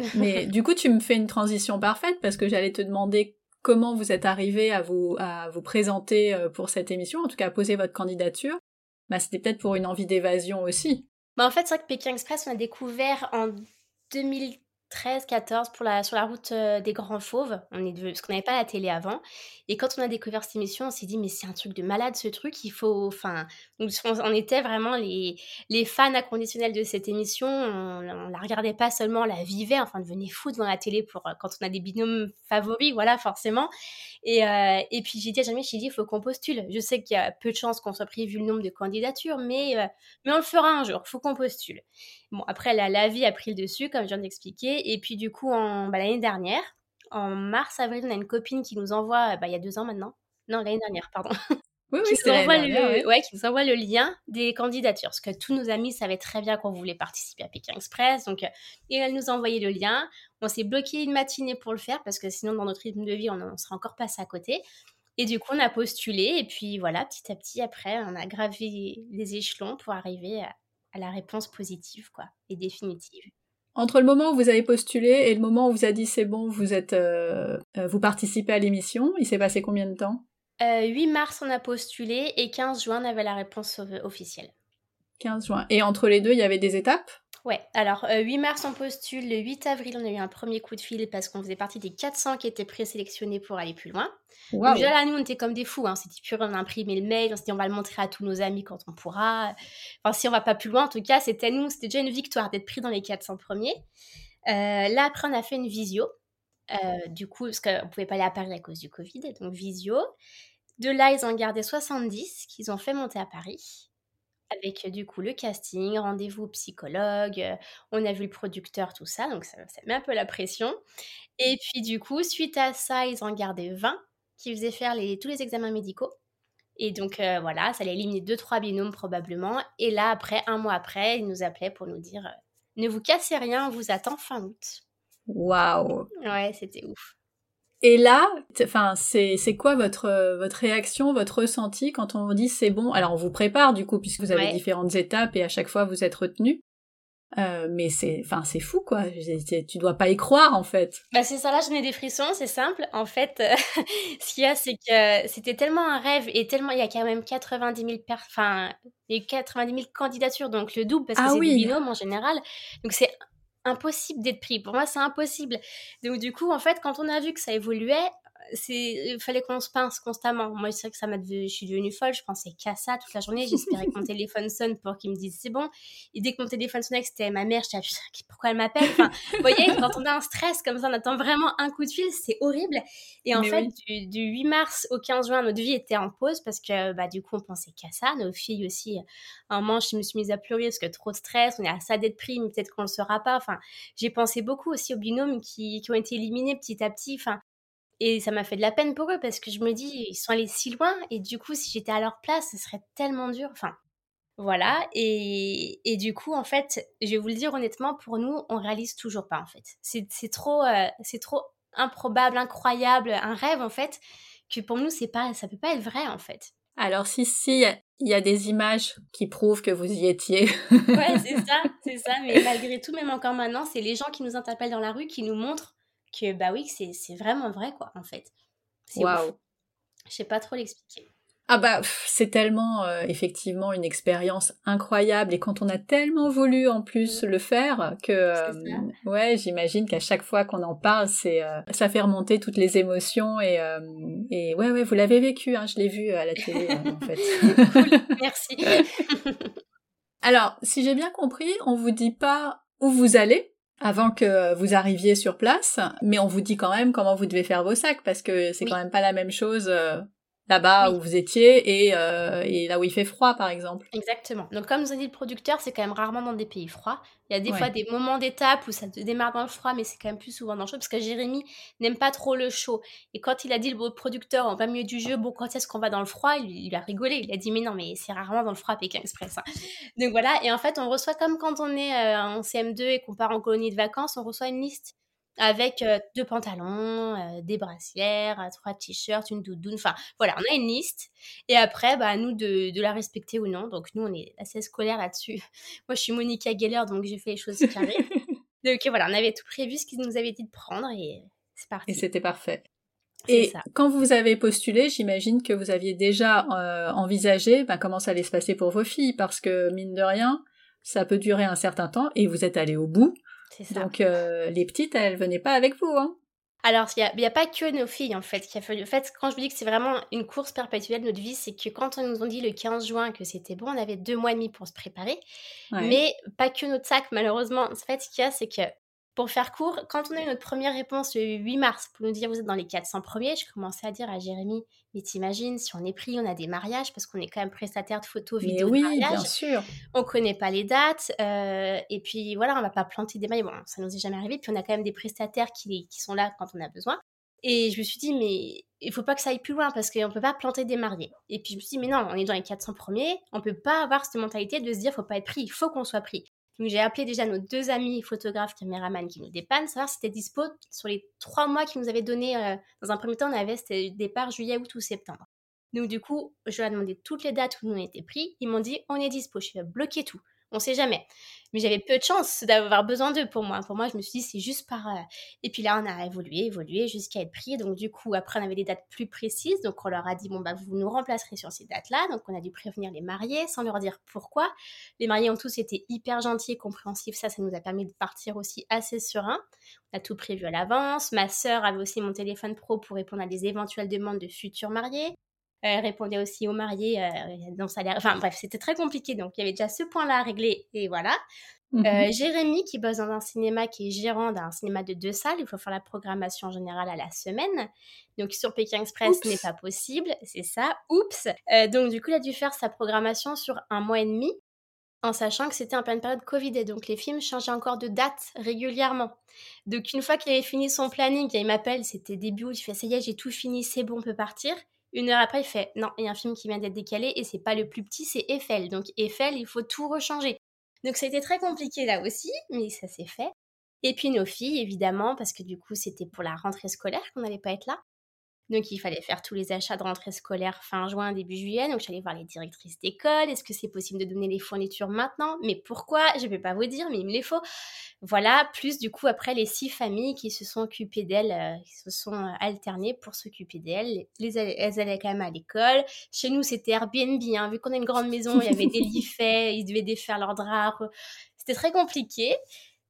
Mais du coup, tu me fais une transition parfaite parce que j'allais te demander comment vous êtes arrivé à vous, à vous présenter euh, pour cette émission, en tout cas à poser votre candidature. Bah, c'était peut-être pour une envie d'évasion aussi. Bah, en fait, c'est vrai que Pékin Express, on a découvert en 2000 13, 14 pour la, sur la route euh, des Grands Fauves. On est parce qu'on n'avait pas la télé avant. Et quand on a découvert cette émission, on s'est dit, mais c'est un truc de malade ce truc. Il faut. Enfin, on, était vraiment les, les fans inconditionnels de cette émission. On, ne la regardait pas seulement, on la vivait. Enfin, on devenait fou devant la télé pour, euh, quand on a des binômes favoris, voilà, forcément. Et, euh, et puis j'ai dit à Jamie, j'ai dit, il faut qu'on postule. Je sais qu'il y a peu de chances qu'on soit pris vu le nombre de candidatures, mais, mais on le fera un jour. Faut qu'on postule. Bon, après, la, la vie a pris le dessus, comme je viens d'expliquer. Et puis du coup, en, bah, l'année dernière, en mars-avril, on a une copine qui nous envoie, bah, il y a deux ans maintenant, non, l'année dernière, pardon. Oui, oui, qui, nous envoie le, ouais. qui nous envoie le lien des candidatures. Parce que tous nos amis savaient très bien qu'on voulait participer à Pékin Express. Donc, euh, et elle nous a envoyé le lien. On s'est bloqué une matinée pour le faire parce que sinon, dans notre rythme de vie, on ne serait encore passé à côté. Et du coup, on a postulé. Et puis voilà, petit à petit, après, on a gravé les échelons pour arriver à, à la réponse positive quoi, et définitive. Entre le moment où vous avez postulé et le moment où vous a dit c'est bon, vous êtes, euh, euh, vous participez à l'émission, il s'est passé combien de temps? 8 euh, mars, on a postulé et 15 juin, on avait la réponse officielle. 15 juin. Et entre les deux, il y avait des étapes? Ouais, alors 8 mars on postule, le 8 avril on a eu un premier coup de fil parce qu'on faisait partie des 400 qui étaient présélectionnés pour aller plus loin. Wow. déjà là nous on était comme des fous, hein. c'était pur, on a imprimé le mail, on s'est dit on va le montrer à tous nos amis quand on pourra. Enfin si on va pas plus loin en tout cas c'était nous, c'était déjà une victoire d'être pris dans les 400 premiers. Euh, là après on a fait une visio, euh, du coup parce qu'on pouvait pas aller à Paris à cause du Covid, donc visio. De là ils ont gardé 70 qu'ils ont fait monter à Paris avec du coup le casting, rendez-vous psychologue, on a vu le producteur, tout ça, donc ça, met un peu la pression. Et puis du coup, suite à ça, ils ont gardé 20 qui faisaient faire les, tous les examens médicaux. Et donc voilà, ça allait éliminer 2-3 binômes probablement. Et là, après, un mois après, ils nous appelaient pour nous dire ne vous cassez rien, on vous attend fin août. Waouh Ouais, c'était ouf. Et là, enfin, c'est quoi votre votre réaction, votre ressenti quand on vous dit c'est bon? Alors on vous prépare du coup puisque vous avez différentes étapes et à chaque fois vous êtes retenu. Euh, mais c'est enfin c'est fou quoi. Tu dois pas y croire en fait. Bah c'est ça là, j'en ai des frissons, c'est simple. En fait, euh, ce qu'il y a c'est que c'était tellement un rêve et tellement il y a quand même 90 000 per... enfin il 90 000 candidatures donc le double parce que ah c'est des binômes en général. Donc c'est impossible d'être pris. Pour moi, c'est impossible. Donc, du coup, en fait, quand on a vu que ça évoluait, c'est il fallait qu'on se pince constamment. Moi c'est vrai que ça m'a je suis devenue folle. Je pensais qu'à ça toute la journée. J'espérais que mon téléphone sonne pour qu'il me dise c'est bon. Et dès que mon téléphone sonnait que c'était ma mère je disais pourquoi elle m'appelle? Enfin vous voyez quand on a un stress comme ça on attend vraiment un coup de fil c'est horrible. Et en fait du, 8 mars au 15 juin notre vie était en pause parce que bah du coup on pensait qu'à ça. Nos filles aussi un moment je me suis mise à pleurer parce que trop de stress. On est à ça d'être pris peut-être qu'on le sera pas. Enfin j'ai pensé beaucoup aussi aux binômes qui, qui ont été éliminés petit à petit. Enfin et ça m'a fait de la peine pour eux parce que je me dis, ils sont allés si loin et du coup, si j'étais à leur place, ce serait tellement dur. Enfin, voilà. Et, et du coup, en fait, je vais vous le dire honnêtement, pour nous, on réalise toujours pas en fait. C'est trop, euh, c'est trop improbable, incroyable, un rêve en fait, que pour nous, c'est pas, ça peut pas être vrai en fait. Alors si, si, il y a des images qui prouvent que vous y étiez. ouais, c'est ça, c'est ça. Mais malgré tout, même encore maintenant, c'est les gens qui nous interpellent dans la rue qui nous montrent que bah oui, c'est vraiment vrai, quoi, en fait. Waouh! Je sais pas trop l'expliquer. Ah bah c'est tellement euh, effectivement une expérience incroyable et quand on a tellement voulu en plus mmh. le faire que euh, ouais j'imagine qu'à chaque fois qu'on en parle c'est euh, ça fait remonter toutes les émotions et et ouais ouais vous l'avez vécu hein, je l'ai vu à la télé en fait. cool, merci. Alors si j'ai bien compris on vous dit pas où vous allez avant que vous arriviez sur place, mais on vous dit quand même comment vous devez faire vos sacs parce que c'est quand même pas la même chose là-bas où vous étiez et, euh, et, là où il fait froid par exemple. Exactement. Donc comme nous a dit le producteur, c'est quand même rarement dans des pays froids. Il y a des fois des moments d'étape où ça démarre dans le froid, mais c'est quand même plus souvent dans le chaud parce que Jérémy n'aime pas trop le chaud. Et quand il a dit le producteur en plein milieu du jeu, bon quand est-ce qu'on va dans le froid, il, a rigolé. Il a dit mais non mais c'est rarement dans le froid Pékin Express. Hein. Donc voilà. Et en fait on reçoit comme quand on est euh, en CM2 et qu'on part en colonie de vacances, on reçoit une liste avec deux pantalons, des brassières, trois t-shirts, une doudoune. Enfin, voilà, on a une liste. Et après, bah, à nous de, de, la respecter ou non. Donc, nous, on est assez scolaire là-dessus. Moi, je suis Monica Geller, donc j'ai fait les choses carrées. Donc voilà, on avait tout prévu, ce qu'ils nous avaient dit de prendre et c'est parti. Et c'était parfait. Et quand vous avez postulé, j'imagine que vous aviez déjà euh, envisagé ben, comment ça allait se passer pour vos filles, parce que mine de rien, ça peut durer un certain temps et vous êtes allé au bout. Ça. Donc euh, les petites, elles venaient pas avec vous. Hein. Alors, il n'y a, pas que nos filles, en fait, qui a fallu. En fait, quand je vous dis que c'est vraiment une course perpétuelle de notre vie, c'est que quand on nous a dit le 15 juin que c'était bon, on avait deux mois et demi pour se préparer. Mais pas que notre sac, malheureusement. En fait, ce qu'il y a, c'est que pour faire court, quand on a eu notre première réponse le 8 mars pour nous dire vous êtes dans les 400 premiers, je commençais à dire à Jérémy, mais t'imagines, si on est pris, on a des mariages, parce qu'on est quand même prestataire de photos, vidéos, oui, bien sûr. On connaît pas les dates, euh, et puis voilà, on va pas planter des mailles, bon, ça nous est jamais arrivé, puis on a quand même des prestataires qui, qui sont là quand on a besoin. Et je me suis dit, mais il faut pas que ça aille plus loin parce qu'on peut pas planter des mariés. Et puis je me suis dit, mais non, on est dans les 400 premiers, on peut pas avoir cette mentalité de se dire, faut pas être pris, il faut qu'on soit pris. Donc j'ai appelé déjà nos deux amis photographes, caméramans qui nous dépannent, savoir si c'était dispo sur les trois mois qu'ils nous avaient donné. Euh, dans un premier temps, on avait c'était départ juillet, août ou septembre. Donc du coup, je leur ai demandé toutes les dates où nous on était pris. Ils m'ont dit on est dispo. Je vais bloquer tout on sait jamais. Mais j'avais peu de chance d'avoir besoin d'eux pour moi. Pour moi, je me suis dit, c'est juste par. Euh, et puis là, on a évolué, évolué jusqu'à être pris. Donc, du coup, après, on avait des dates plus précises. Donc, on leur a dit, bon, bah, vous nous remplacerez sur ces dates-là. Donc, on a dû prévenir les mariés sans leur dire pourquoi. Les mariés ont tous été hyper gentils et compréhensifs. Ça, ça nous a permis de partir aussi assez serein. On a tout prévu à l'avance. Ma sœur avait aussi mon téléphone pro pour répondre à des éventuelles demandes de futurs mariés. Elle répondait aussi aux mariés euh, dans salaire. Enfin bref, c'était très compliqué. Donc il y avait déjà ce point-là à régler et voilà. Euh, mhm. Jérémy, qui bosse dans un cinéma, qui est gérant d'un cinéma de deux salles, il faut faire la programmation générale à la semaine. Donc sur Pékin Express, ce n'est pas possible, c'est ça. Oups. Euh, donc du coup, il a dû faire sa programmation sur un mois et demi, en sachant que c'était en pleine période Covid et donc les films changeaient encore de date régulièrement. Donc une fois qu'il avait fini son planning, il m'appelle, c'était début août, il fait ça y est, j'ai tout fini, c'est bon, on peut partir. Une heure après, il fait non, il y a un film qui vient d'être décalé et c'est pas le plus petit, c'est Eiffel. Donc Eiffel, il faut tout rechanger. Donc ça a été très compliqué là aussi, mais ça s'est fait. Et puis nos filles, évidemment, parce que du coup, c'était pour la rentrée scolaire qu'on n'allait pas être là. Donc il fallait faire tous les achats de rentrée scolaire fin juin, début juillet. Donc j'allais voir les directrices d'école. Est-ce que c'est possible de donner les fournitures maintenant? Mais pourquoi? Je ne vais pas vous dire, mais il me les faut. Voilà, plus du coup après les six familles qui se sont occupées d'elles, euh, qui se sont euh, alternées pour s'occuper d'elles. Les, elles allaient quand même à l'école. Chez nous c'était Airbnb, hein. vu qu'on a une grande maison, il y avait des lits faits, ils devaient défaire leurs draps. C'était très compliqué,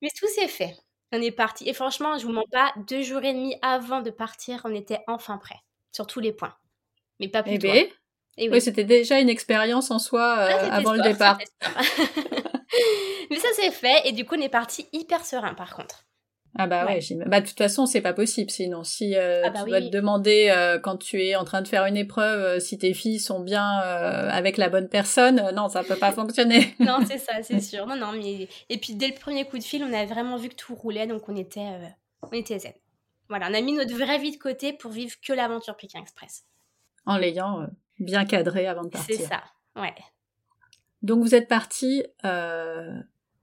mais tout s'est fait. On est parti. Et franchement, je vous mens pas, deux jours et demi avant de partir, on était enfin prêts. Sur tous les points. Mais pas plus eh ben, Et oui, c'était déjà une expérience en soi euh, avant le départ. Mais ça s'est fait. Et du coup, on est parti hyper serein par contre. Ah bah ouais, bah de toute façon c'est pas possible sinon si euh, ah bah tu dois te demander euh, quand tu es en train de faire une épreuve euh, si tes filles sont bien avec la bonne personne non ça peut pas fonctionner. Non c'est ça c'est sûr. Non non mais et puis dès le premier coup de fil on avait vraiment vu que tout roulait donc on était on était zen. Voilà on a mis notre vraie vie de côté pour vivre que l'aventure Pékin Express. En l'ayant bien cadré avant de partir. c'est ça ouais. Donc vous êtes parti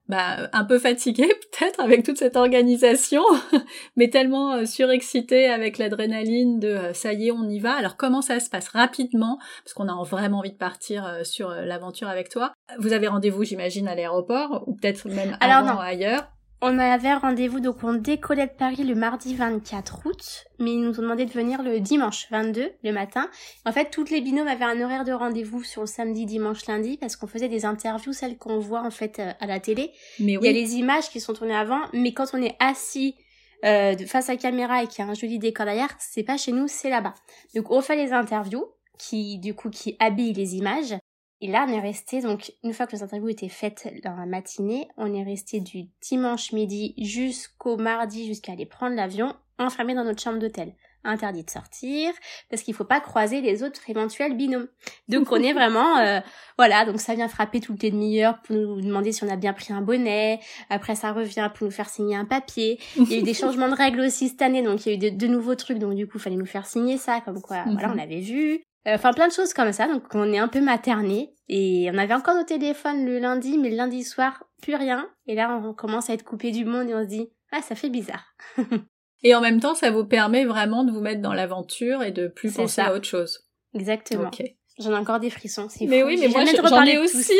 bah, un peu fatigué peut-être avec toute cette organisation, mais tellement euh, surexcité avec l'adrénaline de euh, ça y est, on y va. Alors comment ça se passe rapidement? Parce qu'on a vraiment envie de partir euh, sur l'aventure avec toi. Vous avez rendez-vous, j'imagine, à l'aéroport ou peut-être même avant ailleurs? On avait rendez-vous, donc on décollait de Paris le mardi 24 août, mais ils nous ont demandé de venir le dimanche 22, le matin. En fait, toutes les binômes avaient un horaire de rendez-vous sur le samedi, dimanche, lundi, parce qu'on faisait des interviews, celles qu'on voit en fait euh, à la télé. Mais Il y a les images qui sont tournées avant, mais quand on est assis euh, face à la caméra et qu'il y a un joli décor derrière, c'est pas chez nous, c'est là-bas. Donc on fait les interviews, qui du coup qui habillent les images. Et là, on est resté, donc, une fois que les interviews étaient faites dans la matinée, on est resté du dimanche midi jusqu'au mardi, jusqu'à aller prendre l'avion, enfermé dans notre chambre d'hôtel. Interdit de sortir, parce qu'il faut pas croiser les autres éventuels binômes. Donc, on est vraiment, euh, voilà, donc ça vient frapper toutes les demi-heures pour nous demander si on a bien pris un bonnet. Après, ça revient pour nous faire signer un papier. Il y a eu des changements de règles aussi cette année, donc il y a eu de, nouveaux trucs, donc du coup, il fallait nous faire signer ça, comme quoi, voilà, on l'avait vu. Euh, enfin, plein de choses comme ça. Donc, on est un peu materné. Et on avait encore nos téléphones le lundi, mais le lundi soir, plus rien. Et là, on commence à être coupé du monde et on se dit, ah, ça fait bizarre. et en même temps, ça vous permet vraiment de vous mettre dans l'aventure et de plus penser à autre chose. Exactement. J'en ai encore des frissons, c'est Mais oui, mais moi j'en ai aussi.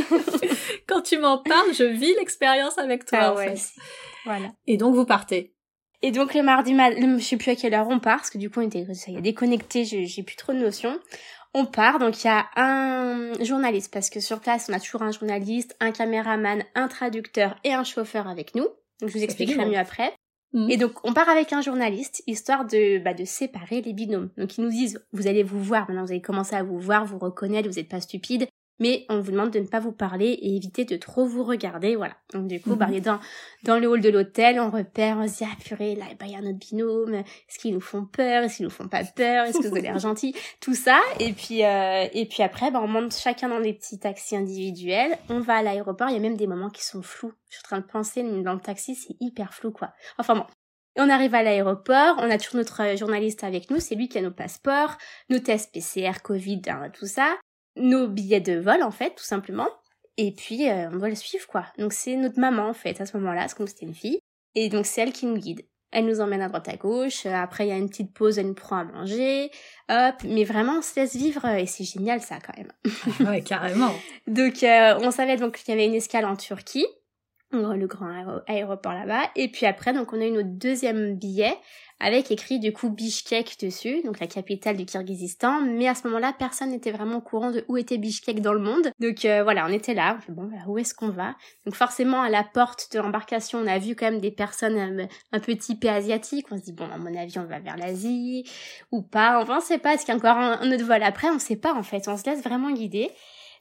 quand tu m'en parles, je vis l'expérience avec toi. Ah ouais, Voilà. Et donc vous partez. Et donc le mardi, je sais plus à quelle heure on part, parce que du coup on était, ça y a déconnecté, j'ai plus trop de notions. On part, donc il y a un journaliste, parce que sur place on a toujours un journaliste, un caméraman, un traducteur et un chauffeur avec nous. Donc je vous expliquerai mieux après. Mhm. Et donc on part avec un journaliste, histoire de, bah, de séparer les binômes. Donc ils nous disent, vous allez vous voir, maintenant vous allez commencer à vous voir, vous reconnaître, vous n'êtes pas stupide mais on vous demande de ne pas vous parler et éviter de trop vous regarder, voilà. Donc du coup, bah, dans, dans le hall de l'hôtel, on repère, on se dit, ah purée, là, bah, il y a notre binôme, est-ce qu'ils nous font peur, est-ce qu'ils nous font pas peur, est-ce que vous avez l'air gentil, tout ça, et puis, euh, et puis après, bah, on monte chacun dans des petits taxis individuels, on va à l'aéroport, il y a même des moments qui sont flous. Je suis en train de penser, dans le taxi, c'est hyper flou, quoi. Enfin bon, on arrive à l'aéroport, on a toujours notre journaliste avec nous, c'est lui qui a nos passeports, nos tests PCR, Covid, hein, tout ça nos billets de vol en fait, tout simplement. Et puis euh, on doit le suivre quoi. Donc c'est notre maman en fait à ce moment-là, c'est comme c'était une fille. Et donc c'est elle qui nous guide. Elle nous emmène à droite à gauche. Euh, après il y a une petite pause, elle nous prend à manger. Hop, mais vraiment on se laisse vivre et c'est génial ça quand même. ouais carrément. donc euh, on savait donc qu'il y avait une escale en Turquie le grand aéroport là-bas. Et puis après, donc on a eu notre deuxième billet avec écrit du coup Bishkek dessus, donc la capitale du Kirghizistan. Mais à ce moment-là, personne n'était vraiment au courant de où était Bishkek dans le monde. Donc euh, voilà, on était là. On fait, bon, bah, où est-ce qu'on va? Donc forcément, à la porte de l'embarcation, on a vu quand même des personnes euh, un peu typées asiatiques. On se dit bon, à mon avis, on va vers l'Asie ou pas. Enfin, on sait pas. Est-ce qu'il y a encore un, un autre vol après On sait pas en fait. On se laisse vraiment guider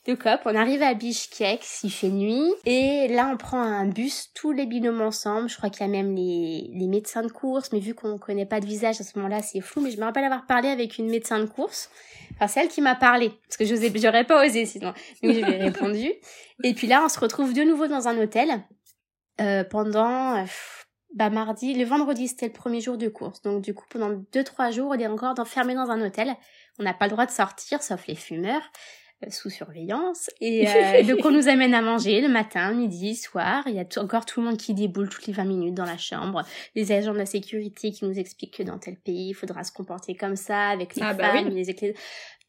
de COP. On arrive à Bishkek, s'il fait nuit. Et là, on prend un bus, tous les binômes ensemble. Je crois qu'il y a même les, les médecins de course. Mais vu qu'on connaît pas de visage à ce moment-là, c'est flou. Mais je me rappelle avoir parlé avec une médecin de course. Enfin, c'est elle qui m'a parlé. Parce que j'aurais pas osé sinon. Donc, je lui ai répondu. Et puis là, on se retrouve de nouveau dans un hôtel. Euh, pendant... Euh, bah mardi, le vendredi c'était le premier jour de course. Donc du coup pendant deux trois jours on est encore enfermé dans un hôtel. On n'a pas le droit de sortir sauf les fumeurs. Sous surveillance. Et euh, donc on nous amène à manger le matin, midi, soir. Il y a encore tout le monde qui déboule toutes les 20 minutes dans la chambre. Les agents de la sécurité qui nous expliquent que dans tel pays, il faudra se comporter comme ça, avec les ah bah femmes, les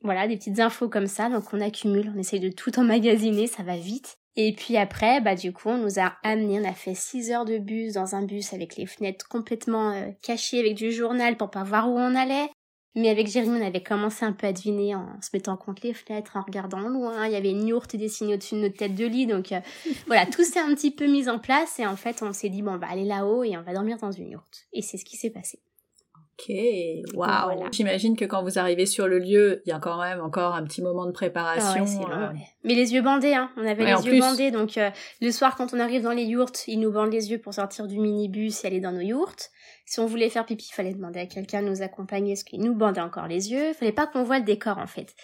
Voilà, des petites infos comme ça. Donc on accumule, on essaye de tout emmagasiner, ça va vite. Et puis après, bah du coup, on nous a amené, on a fait 6 heures de bus dans un bus avec les fenêtres complètement euh, cachées avec du journal pour pas voir où on allait. Mais avec Jérémy, on avait commencé un peu à deviner en se mettant contre les fenêtres, en regardant loin. Il y avait une yourte dessinée au-dessus de notre tête de lit. Donc euh, voilà, tout s'est un petit peu mis en place. Et en fait, on s'est dit, bon, on va aller là-haut et on va dormir dans une yourte. Et c'est ce qui s'est passé. Ok, waouh. J'imagine que quand vous arrivez sur le lieu, il y a quand même encore un petit moment de préparation. Ah euh. Mais les yeux bandés, hein. On avait les yeux bandés, donc euh, le soir quand on arrive dans les yourtes, ils nous bandent les yeux pour sortir du minibus et aller dans nos yourtes. Si on voulait faire pipi, il fallait demander à quelqu'un de nous accompagner, ce qui nous bandait encore les yeux. Il fallait pas qu'on voit le décor en fait.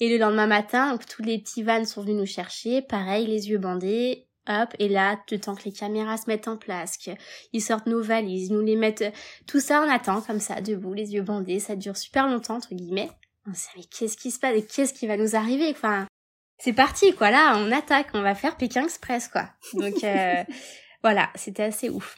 Et le lendemain matin, donc, tous les petits vannes sont venus nous chercher, pareil, les yeux bandés, hop, et là, le temps que les caméras se mettent en place, qu'ils sortent nos valises, nous les mettent, tout ça on attend comme ça, debout, les yeux bandés, ça dure super longtemps, entre guillemets. On se dit, mais qu'est-ce qui se passe? Et qu'est-ce qui va nous arriver, enfin, c'est parti, quoi, là, on attaque, on va faire Pékin Express, quoi. Donc, euh, voilà, c'était assez ouf.